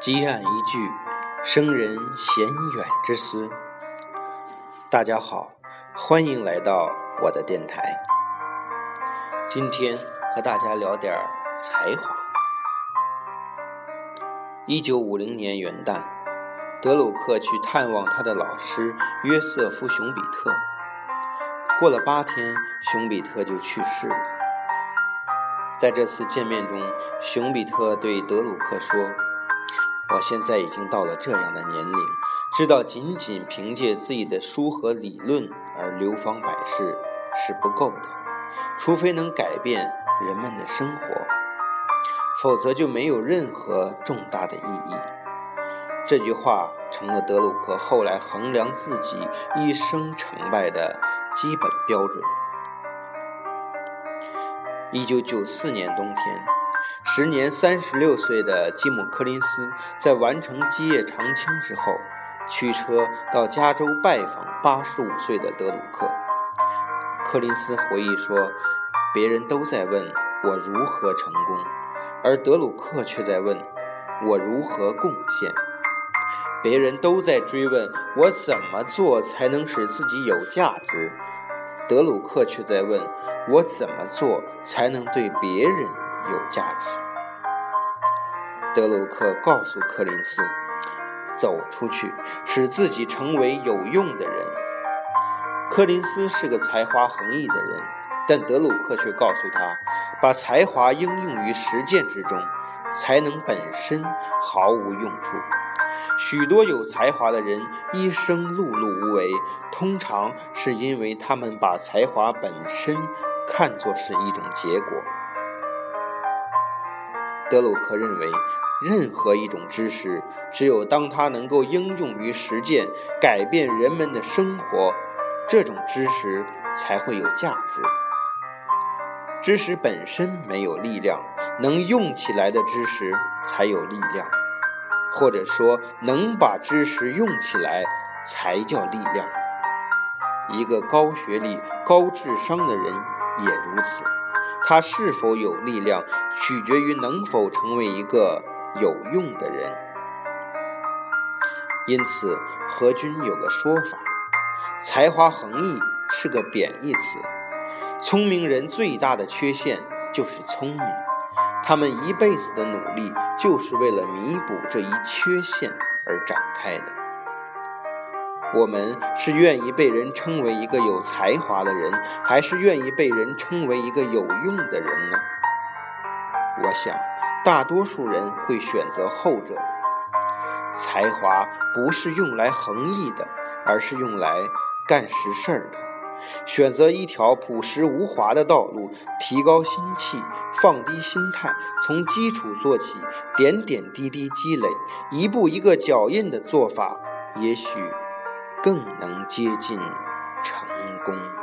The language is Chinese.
积案一句，生人嫌远之思。大家好，欢迎来到我的电台。今天和大家聊点才华。一九五零年元旦，德鲁克去探望他的老师约瑟夫·熊彼特。过了八天，熊彼特就去世了。在这次见面中，熊彼特对德鲁克说。我现在已经到了这样的年龄，知道仅仅凭借自己的书和理论而流芳百世是不够的，除非能改变人们的生活，否则就没有任何重大的意义。这句话成了德鲁克后来衡量自己一生成败的基本标准。一九九四年冬天。时年三十六岁的吉姆·柯林斯在完成基业长青之后，驱车到加州拜访八十五岁的德鲁克。柯林斯回忆说：“别人都在问我如何成功，而德鲁克却在问我如何贡献。别人都在追问我怎么做才能使自己有价值，德鲁克却在问我怎么做才能对别人。”有价值。德鲁克告诉柯林斯：“走出去，使自己成为有用的人。”柯林斯是个才华横溢的人，但德鲁克却告诉他：“把才华应用于实践之中，才能本身毫无用处。许多有才华的人一生碌碌无为，通常是因为他们把才华本身看作是一种结果。”德鲁克认为，任何一种知识，只有当它能够应用于实践，改变人们的生活，这种知识才会有价值。知识本身没有力量，能用起来的知识才有力量，或者说，能把知识用起来才叫力量。一个高学历、高智商的人也如此。他是否有力量，取决于能否成为一个有用的人。因此，何军有个说法：“才华横溢是个贬义词。聪明人最大的缺陷就是聪明，他们一辈子的努力就是为了弥补这一缺陷而展开的。”我们是愿意被人称为一个有才华的人，还是愿意被人称为一个有用的人呢？我想，大多数人会选择后者。才华不是用来横溢的，而是用来干实事儿的。选择一条朴实无华的道路，提高心气，放低心态，从基础做起，点点滴滴积累，一步一个脚印的做法，也许。更能接近成功。